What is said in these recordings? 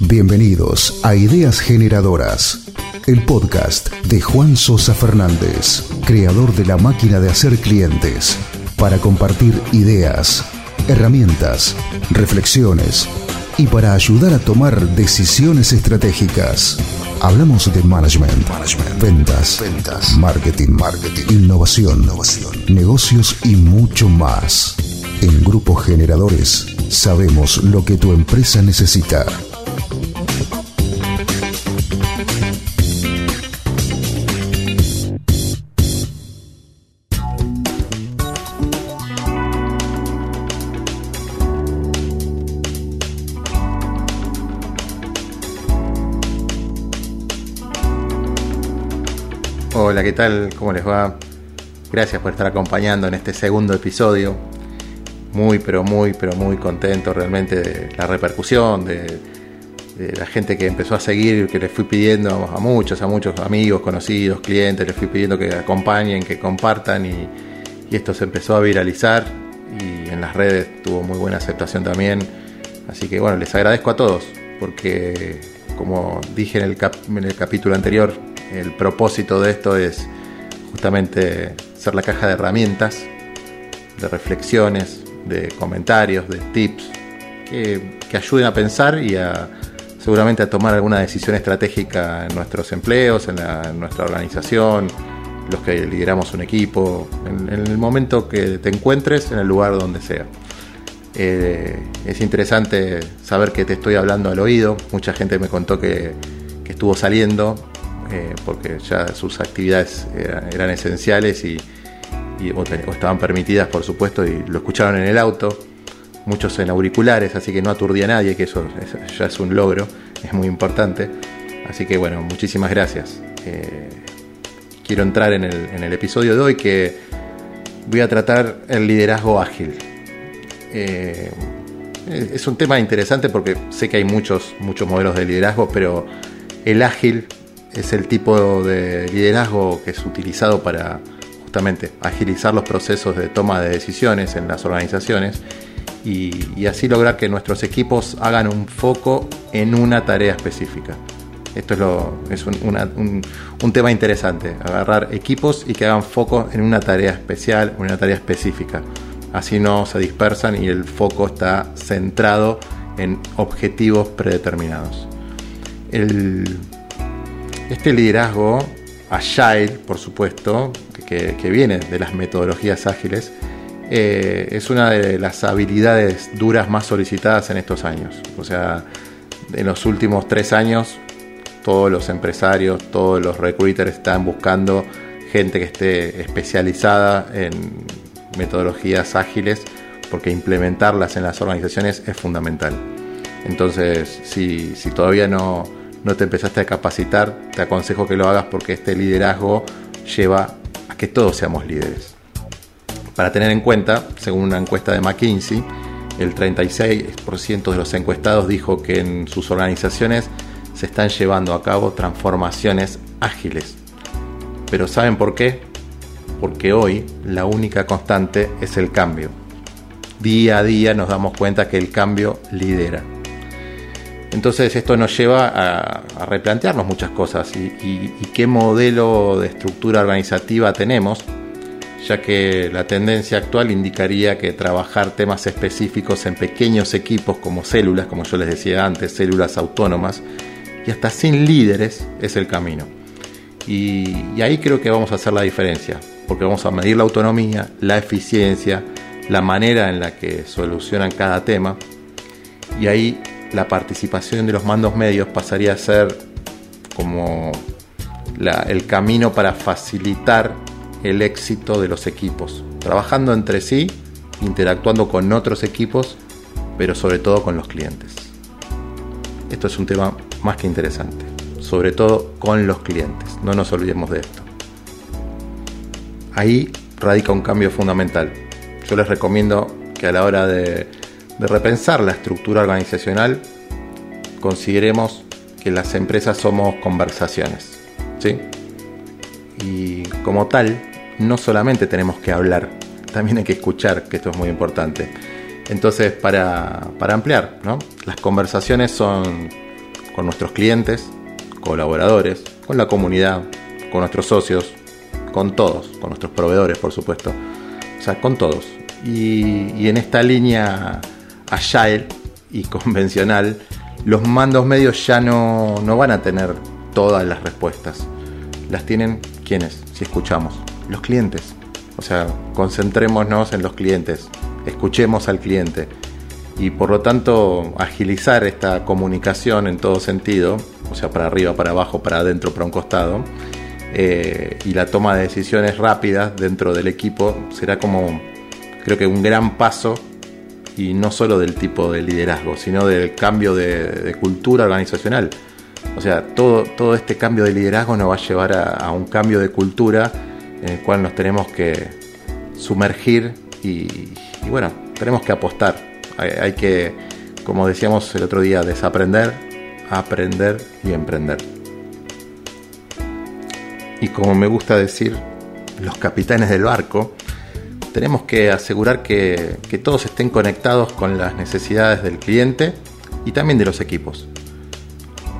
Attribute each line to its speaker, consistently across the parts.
Speaker 1: Bienvenidos a Ideas Generadoras, el podcast de Juan Sosa Fernández, creador de la máquina de hacer clientes, para compartir ideas, herramientas, reflexiones y para ayudar a tomar decisiones estratégicas. Hablamos de management, ventas, ventas, marketing, marketing, innovación, innovación, negocios y mucho más. En Grupos Generadores sabemos lo que tu empresa necesita.
Speaker 2: Hola, ¿qué tal? ¿Cómo les va? Gracias por estar acompañando en este segundo episodio. Muy, pero muy, pero muy contento realmente de la repercusión, de, la gente que empezó a seguir, que les fui pidiendo a muchos, a muchos amigos, conocidos, clientes, les fui pidiendo que acompañen, que compartan y, y esto se empezó a viralizar y en las redes tuvo muy buena aceptación también. Así que bueno, les agradezco a todos porque como dije en el, en el capítulo anterior, el propósito de esto es justamente ser la caja de herramientas, de reflexiones, de comentarios, de tips, que, ayuden a pensar y a seguramente a tomar alguna decisión estratégica en nuestros empleos, en, nuestra organización, los que lideramos un equipo, en, el momento que te encuentres, en el lugar donde sea. Eh, es interesante saber que te estoy hablando al oído. Mucha gente me contó que, que estuvo saliendo eh, porque ya sus actividades eran, esenciales y, o, estaban permitidas, por supuesto, y lo escucharon en el auto, muchos en auriculares, así que no aturdía a nadie, que eso ya es un logro, es muy importante. Así que bueno, muchísimas gracias. Eh, quiero entrar en el, en el, episodio de hoy que voy a tratar el liderazgo ágil. Eh, es un tema interesante porque sé que hay muchos, muchos modelos de liderazgo, pero el ágil es el tipo de liderazgo que es utilizado para agilizar los procesos de toma de decisiones en las organizaciones y, así lograr que nuestros equipos hagan un foco en una tarea específica. Esto es, lo, es un, tema interesante, agarrar equipos y que hagan foco en una tarea especial, una tarea específica. Así no se dispersan y el foco está centrado en objetivos predeterminados. Este liderazgo agile, por supuesto, que, viene de las metodologías ágiles, eh, es una de las habilidades duras más solicitadas en estos años. O sea, en los últimos tres años, todos los empresarios, todos los recruiters están buscando gente que esté especializada en metodologías ágiles, porque implementarlas en las organizaciones es fundamental. Entonces, si todavía no, no te empezaste a capacitar, te aconsejo que lo hagas porque este liderazgo lleva que todos seamos líderes. Para tener en cuenta, según una encuesta de McKinsey, el 36% de los encuestados dijo que en sus organizaciones se están llevando a cabo transformaciones ágiles. Pero ¿saben por qué? Porque hoy la única constante es el cambio. Día a día nos damos cuenta que el cambio lidera. Entonces esto nos lleva a, replantearnos muchas cosas y, qué modelo de estructura organizativa tenemos, ya que la tendencia actual indicaría que trabajar temas específicos en pequeños equipos como células, como yo les decía antes, células autónomas, y hasta sin líderes es el camino. Y, y ahí creo que vamos a hacer la diferencia, porque vamos a medir la autonomía, la eficiencia, la manera en la que solucionan cada tema, y ahí la participación de los mandos medios pasaría a ser como el camino para facilitar el éxito de los equipos, trabajando entre sí, interactuando con otros equipos, pero sobre todo con los clientes. Esto es un tema más que interesante, sobre todo con los clientes, no nos olvidemos de esto. Ahí radica un cambio fundamental. Yo les recomiendo que a la hora de de repensar la estructura organizacional, consideremos que las empresas somos conversaciones. ¿sí? Y como tal, no solamente tenemos que hablar, también hay que escuchar, que esto es muy importante. Entonces, para, para ampliar, ¿no? las conversaciones son con nuestros clientes, colaboradores, con la comunidad, con nuestros socios, con todos, con nuestros proveedores, por supuesto. O sea, con todos. Y, y en esta línea agile y convencional, los mandos medios ya no, no van a tener todas las respuestas. Las tienen quienes, si escuchamos, los clientes. O sea, concentrémonos en los clientes, escuchemos al cliente y por lo tanto agilizar esta comunicación en todo sentido, o sea, para arriba, para abajo, para adentro, para un costado, eh, y la toma de decisiones rápidas dentro del equipo será como, creo que un gran paso, y no solo del tipo de liderazgo, sino del cambio de, cultura organizacional. O sea, todo, todo este cambio de liderazgo nos va a llevar a, un cambio de cultura en el cual nos tenemos que sumergir y bueno, tenemos que apostar hay, que, como decíamos el otro día, desaprender, aprender y emprender. Y como me gusta decir, los capitanes del barco, tenemos que asegurar que, todos estén conectados con las necesidades del cliente y también de los equipos.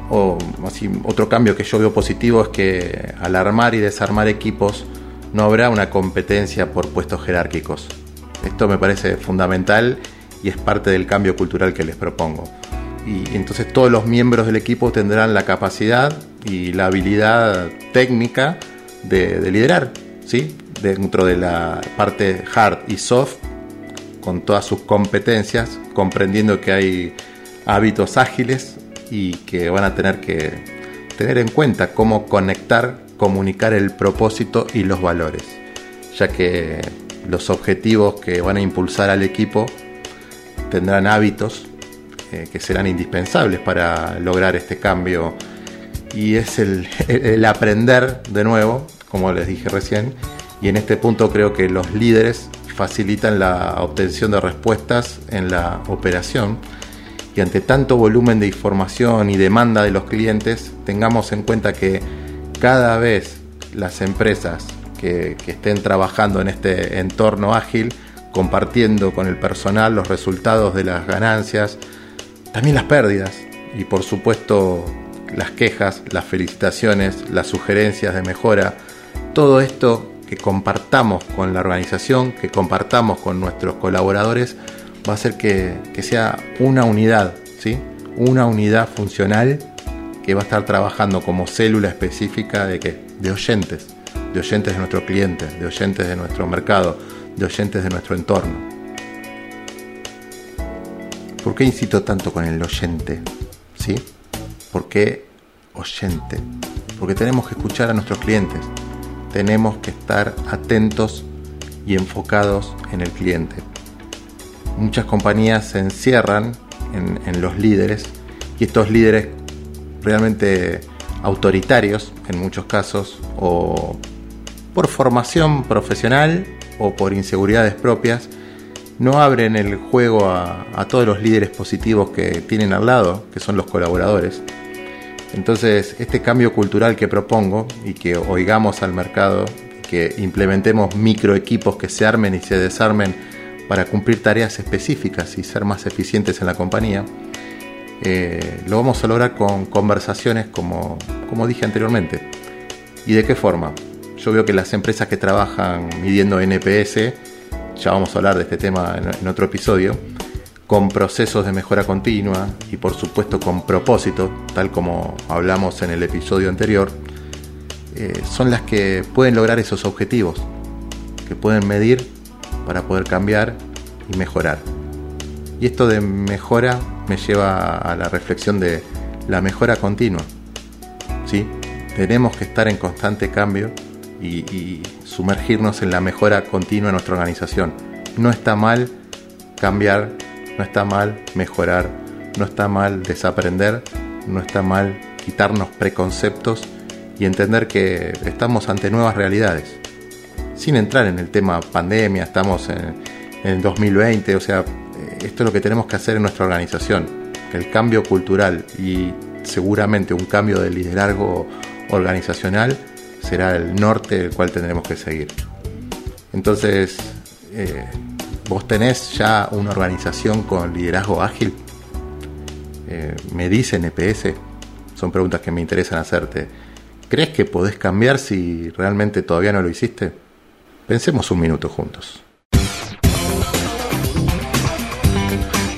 Speaker 2: O así, otro cambio que yo veo positivo es que al armar y desarmar equipos no habrá una competencia por puestos jerárquicos. Esto me parece fundamental y es parte del cambio cultural que les propongo. Y entonces todos los miembros del equipo tendrán la capacidad y la habilidad técnica de, liderar, ¿sí? dentro de la parte hard y soft, con todas sus competencias, comprendiendo que hay hábitos ágiles y que van a tener que tener en cuenta cómo conectar, comunicar el propósito y los valores, ya que los objetivos que van a impulsar al equipo tendrán hábitos eh, que serán indispensables para lograr este cambio y es el, aprender de nuevo, como les dije recién, y en este punto creo que los líderes facilitan la obtención de respuestas en la operación y ante tanto volumen de información y demanda de los clientes, tengamos en cuenta que cada vez las empresas que estén trabajando en este entorno ágil compartiendo con el personal los resultados de las ganancias, también las pérdidas y por supuesto las quejas, las felicitaciones, las sugerencias de mejora, todo esto que compartamos con la organización, que compartamos con nuestros colaboradores, va a hacer que, sea una unidad, ¿sí? una unidad funcional que va a estar trabajando como célula específica de, ¿qué? de oyentes, de oyentes de nuestros clientes, de oyentes de nuestro mercado, de oyentes de nuestro entorno. ¿Por qué incito tanto con el oyente? ¿Sí? ¿Por qué oyente? Porque tenemos que escuchar a nuestros clientes, tenemos que estar atentos y enfocados en el cliente. Muchas compañías se encierran en, los líderes y estos líderes realmente autoritarios en muchos casos o por formación profesional o por inseguridades propias, no abren el juego a, todos los líderes positivos que tienen al lado, que son los colaboradores. Entonces, este cambio cultural que propongo y que oigamos al mercado, que implementemos micro equipos que se armen y se desarmen para cumplir tareas específicas y ser más eficientes en la compañía, eh, lo vamos a lograr con conversaciones como, como dije anteriormente. ¿Y de qué forma? Yo veo que las empresas que trabajan midiendo NPS, ya vamos a hablar de este tema en, otro episodio, con procesos de mejora continua y por supuesto con propósito, tal como hablamos en el episodio anterior, eh, son las que pueden lograr esos objetivos, que pueden medir para poder cambiar y mejorar. Y esto de mejora me lleva a la reflexión de la mejora continua. ¿Sí? Tenemos que estar en constante cambio y, sumergirnos en la mejora continua de nuestra organización. No está mal cambiar, no está mal mejorar, no está mal desaprender, no está mal quitarnos preconceptos y entender que estamos ante nuevas realidades. Sin entrar en el tema pandemia, estamos en, en 2020, o sea, esto es lo que tenemos que hacer en nuestra organización. El cambio cultural y seguramente un cambio de liderazgo organizacional será el norte del cual tendremos que seguir. Entonces, eh, ¿Vos tenés ya una organización con liderazgo ágil? Eh, ¿Me dice NPS? Son preguntas que me interesan hacerte. ¿Crees que podés cambiar si realmente todavía no lo hiciste? Pensemos un minuto juntos.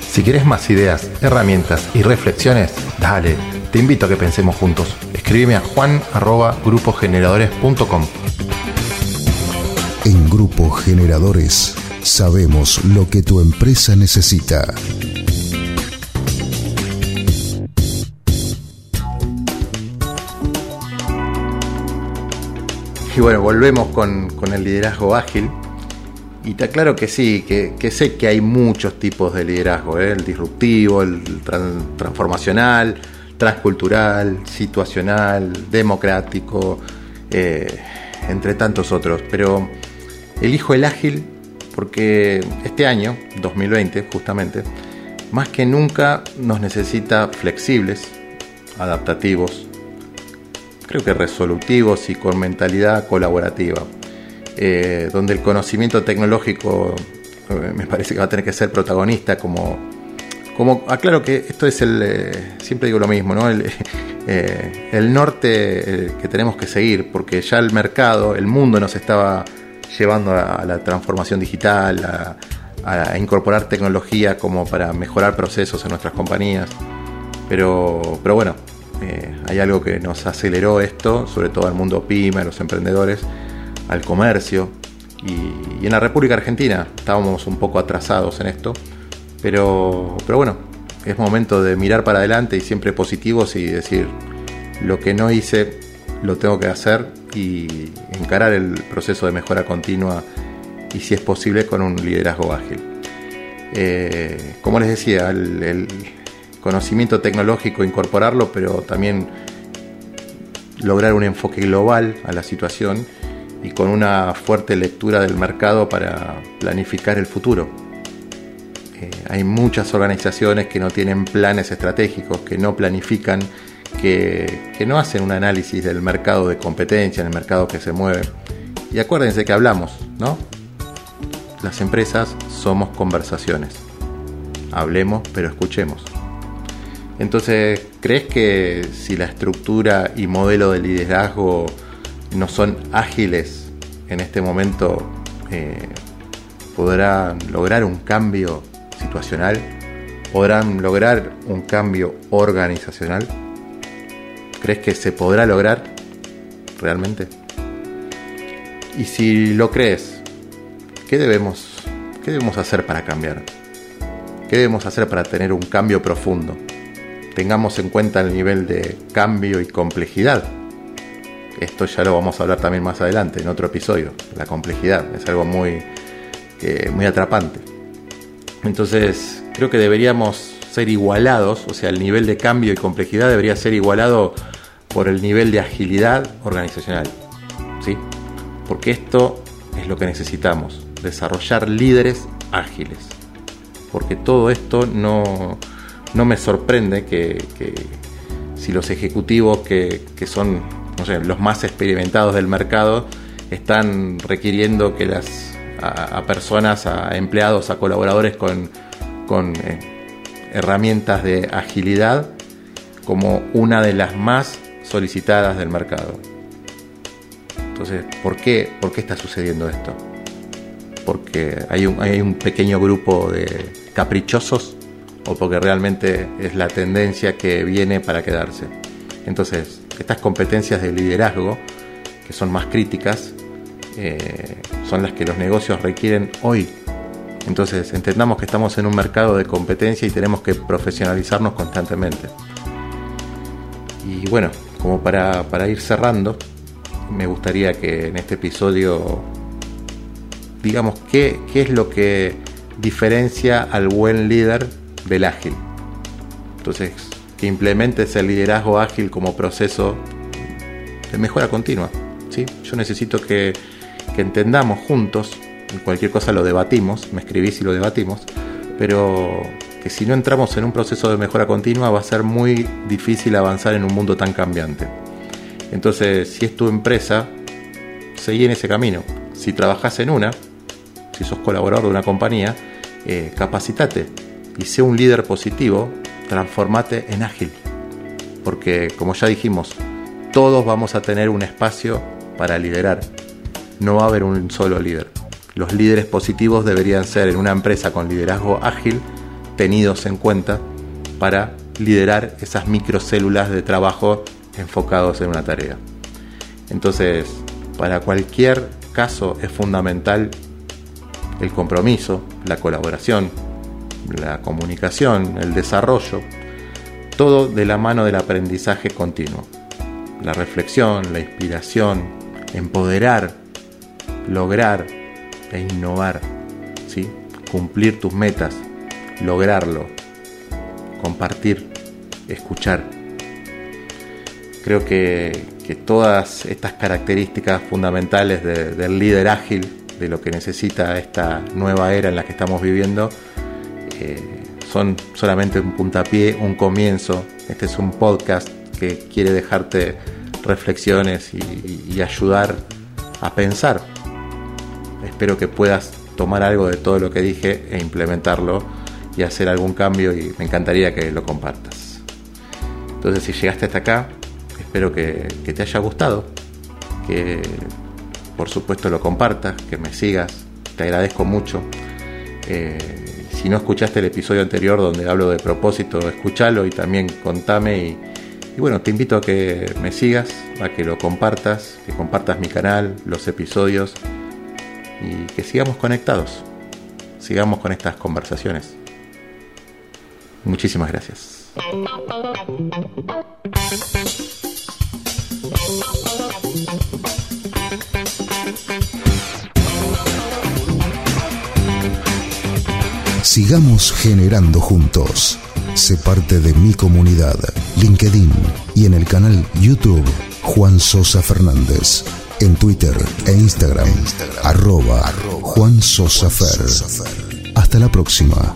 Speaker 2: Si quieres más ideas, herramientas y reflexiones, dale, te invito a que pensemos juntos. Escríbeme a juan.grupogeneradores.com.
Speaker 1: En Grupo Generadores sabemos lo que tu empresa necesita.
Speaker 2: Y bueno, volvemos con, el liderazgo ágil. Y te aclaro que sí, que, sé que hay muchos tipos de liderazgo, ¿eh? el disruptivo, el transformacional, transcultural, situacional, democrático, eh, entre tantos otros. Pero elijo el ágil porque este año, 2020 justamente, más que nunca nos necesita flexibles, adaptativos, creo que resolutivos y con mentalidad colaborativa, eh, donde el conocimiento tecnológico eh, me parece que va a tener que ser protagonista como, como aclaro que esto es el, eh, siempre digo lo mismo, ¿no? el, el norte que tenemos que seguir, porque ya el mercado, el mundo nos estaba llevando a, la transformación digital, a, a, incorporar tecnología como para mejorar procesos en nuestras compañías. Pero, pero bueno, eh, hay algo que nos aceleró esto, sobre todo al mundo pyme, a los emprendedores, al comercio. Y, en la República Argentina estábamos un poco atrasados en esto. Pero, pero bueno, es momento de mirar para adelante y siempre positivos y decir, lo que no hice lo tengo que hacer y encarar el proceso de mejora continua y si es posible con un liderazgo ágil. Eh, como les decía, el, conocimiento tecnológico, incorporarlo, pero también lograr un enfoque global a la situación y con una fuerte lectura del mercado para planificar el futuro. Eh, hay muchas organizaciones que no tienen planes estratégicos, que no planifican, que, que, no hacen un análisis del mercado de competencia, en el mercado que se mueve. Y acuérdense que hablamos, ¿no? Las empresas somos conversaciones. Hablemos, pero escuchemos. Entonces, ¿crees que si la estructura y modelo de liderazgo no son ágiles en este momento, eh, podrán lograr un cambio situacional? ¿Podrán lograr un cambio organizacional? ¿Crees que se podrá lograr realmente? Y si lo crees, ¿qué debemos, qué debemos hacer para cambiar? ¿Qué debemos hacer para tener un cambio profundo? tengamos en cuenta el nivel de cambio y complejidad. Esto ya lo vamos a hablar también más adelante, en otro episodio. La complejidad es algo muy, eh, muy atrapante. Entonces, creo que deberíamos ser igualados, o sea, el nivel de cambio y complejidad debería ser igualado por el nivel de agilidad organizacional. ¿sí? Porque esto es lo que necesitamos, desarrollar líderes ágiles. Porque todo esto no, no me sorprende que, si los ejecutivos que, son los más experimentados del mercado están requiriendo que las a, personas, a empleados, a colaboradores con, eh, herramientas de agilidad como una de las más solicitadas del mercado. Entonces, ¿por qué, ¿por qué está sucediendo esto? Porque hay un, hay un pequeño grupo de caprichosos o porque realmente es la tendencia que viene para quedarse. Entonces, estas competencias de liderazgo, que son más críticas, eh, son las que los negocios requieren hoy. Entonces, entendamos que estamos en un mercado de competencia y tenemos que profesionalizarnos constantemente. Y bueno, como para, ir cerrando, me gustaría que en este episodio digamos qué, qué es lo que diferencia al buen líder del ágil. Entonces, que implementes el liderazgo ágil como proceso de mejora continua. ¿sí? Yo necesito que, entendamos juntos, cualquier cosa lo debatimos, me escribís y lo debatimos, pero que si no entramos en un proceso de mejora continua va a ser muy difícil avanzar en un mundo tan cambiante. Entonces, si es tu empresa, seguí en ese camino. Si trabajas en una, si sos colaborador de una compañía, eh, capacitate y sé un líder positivo, transformate en ágil. Porque como ya dijimos, todos vamos a tener un espacio para liderar. No va a haber un solo líder. Los líderes positivos deberían ser en una empresa con liderazgo ágil tenidos en cuenta para liderar esas microcélulas de trabajo enfocados en una tarea. Entonces, para cualquier caso es fundamental el compromiso, la colaboración, la comunicación, el desarrollo, todo de la mano del aprendizaje continuo. La reflexión, la inspiración, empoderar, lograr e innovar, ¿sí? cumplir tus metas, lograrlo, compartir, escuchar. Creo que, todas estas características fundamentales del líder ágil, de lo que necesita esta nueva era en la que estamos viviendo, eh, son solamente un puntapié, un comienzo. Este es un podcast que quiere dejarte reflexiones y ayudar a pensar. Espero que puedas tomar algo de todo lo que dije e implementarlo y hacer algún cambio y me encantaría que lo compartas. Entonces si llegaste hasta acá, espero que, te haya gustado, que por supuesto lo compartas, que me sigas, te agradezco mucho. Eh, si no escuchaste el episodio anterior donde hablo de propósito, escúchalo y también contame y, y bueno, te invito a que me sigas, a que lo compartas, que compartas mi canal, los episodios y que sigamos conectados, sigamos con estas conversaciones. Muchísimas gracias.
Speaker 1: Sigamos generando juntos. Sé parte de mi comunidad, LinkedIn y en el canal YouTube Juan Sosa Fernández. En Twitter e Instagram, arroba Juan Sosa Fer. Hasta la próxima.